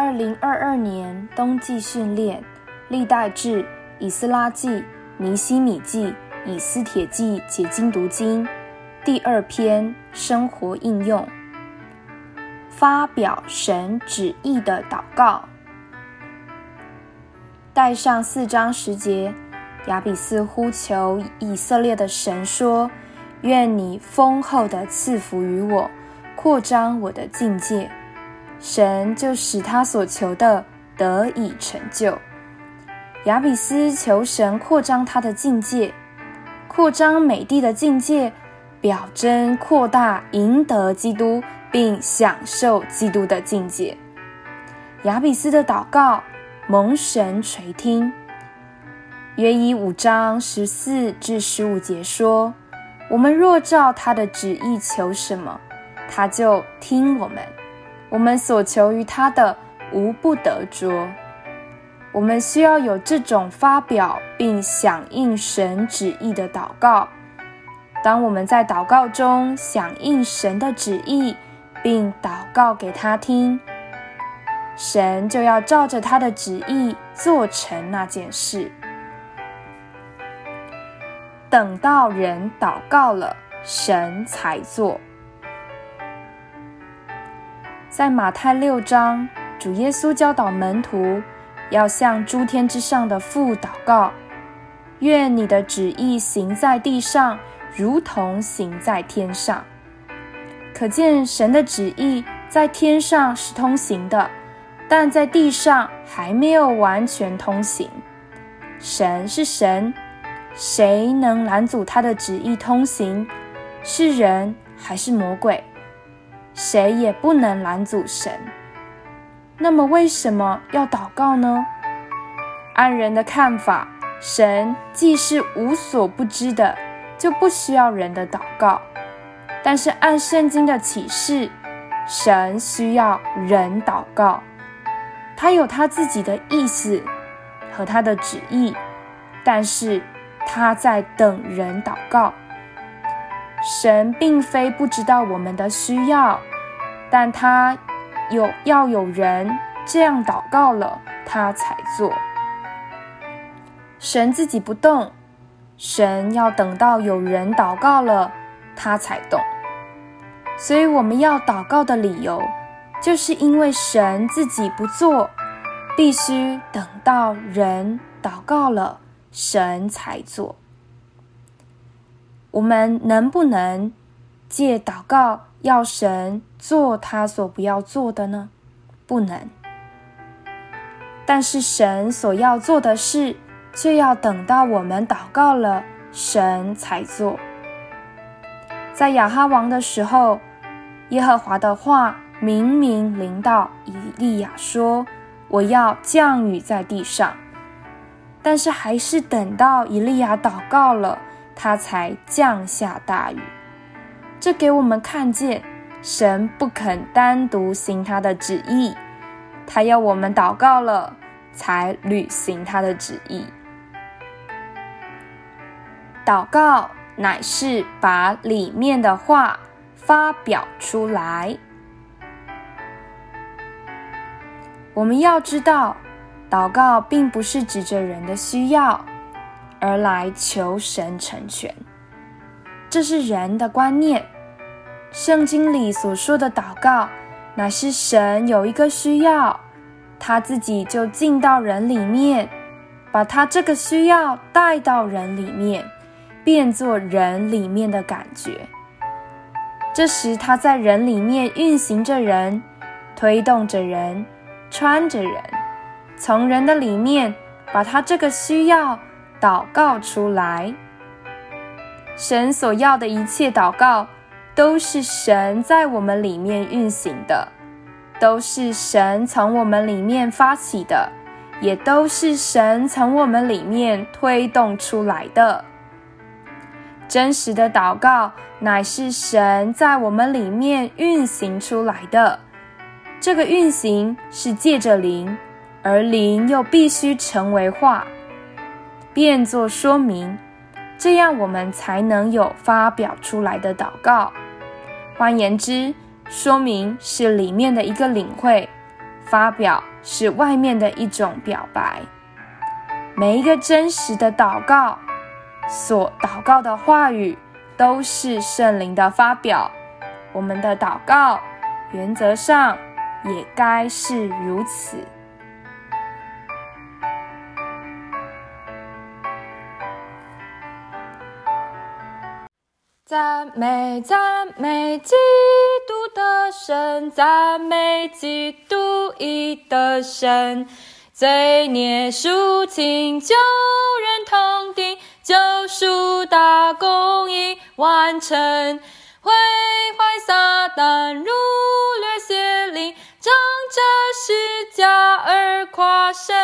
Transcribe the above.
二零二二年冬季训练，历代志、以斯拉记、尼希米记、以斯帖记解经读经第二篇生活应用，发表神旨意的祷告。带上四章十节，亚比斯呼求以色列的神说：“愿你丰厚的赐福于我，扩张我的境界。”神就使他所求的得以成就。亚比斯求神扩张他的境界，扩张美地的境界，表征扩大赢得基督并享受基督的境界。亚比斯的祷告蒙神垂听。约一五章十四至十五节说：“我们若照他的旨意求什么，他就听我们。”我们所求于他的，无不得着。我们需要有这种发表并响应神旨意的祷告。当我们在祷告中响应神的旨意，并祷告给他听，神就要照着他的旨意做成那件事。等到人祷告了，神才做。在马太六章，主耶稣教导门徒要向诸天之上的父祷告：“愿你的旨意行在地上，如同行在天上。”可见神的旨意在天上是通行的，但在地上还没有完全通行。神是神，谁能拦阻他的旨意通行？是人还是魔鬼？谁也不能拦阻神。那么，为什么要祷告呢？按人的看法，神既是无所不知的，就不需要人的祷告。但是，按圣经的启示，神需要人祷告。他有他自己的意思和他的旨意，但是他在等人祷告。神并非不知道我们的需要，但他有要有人这样祷告了，他才做。神自己不动，神要等到有人祷告了，他才动。所以我们要祷告的理由，就是因为神自己不做，必须等到人祷告了，神才做。我们能不能借祷告要神做他所不要做的呢？不能。但是神所要做的事，却要等到我们祷告了，神才做。在亚哈王的时候，耶和华的话明明临到以利亚说：“我要降雨在地上。”但是还是等到以利亚祷告了。他才降下大雨，这给我们看见神不肯单独行他的旨意，他要我们祷告了才履行他的旨意。祷告乃是把里面的话发表出来。我们要知道，祷告并不是指着人的需要。而来求神成全，这是人的观念。圣经里所说的祷告，乃是神有一个需要，他自己就进到人里面，把他这个需要带到人里面，变作人里面的感觉。这时他在人里面运行着人，推动着人，穿着人，从人的里面把他这个需要。祷告出来，神所要的一切祷告，都是神在我们里面运行的，都是神从我们里面发起的，也都是神从我们里面推动出来的。真实的祷告，乃是神在我们里面运行出来的。这个运行是借着灵，而灵又必须成为化。变作说明，这样我们才能有发表出来的祷告。换言之，说明是里面的一个领会，发表是外面的一种表白。每一个真实的祷告，所祷告的话语，都是圣灵的发表。我们的祷告，原则上也该是如此。赞美赞美基督的神，赞美基督义的神。罪孽赎清，救人同定，救赎大功已完成。毁坏撒旦，掳掠邪灵，仗着十架而夸胜。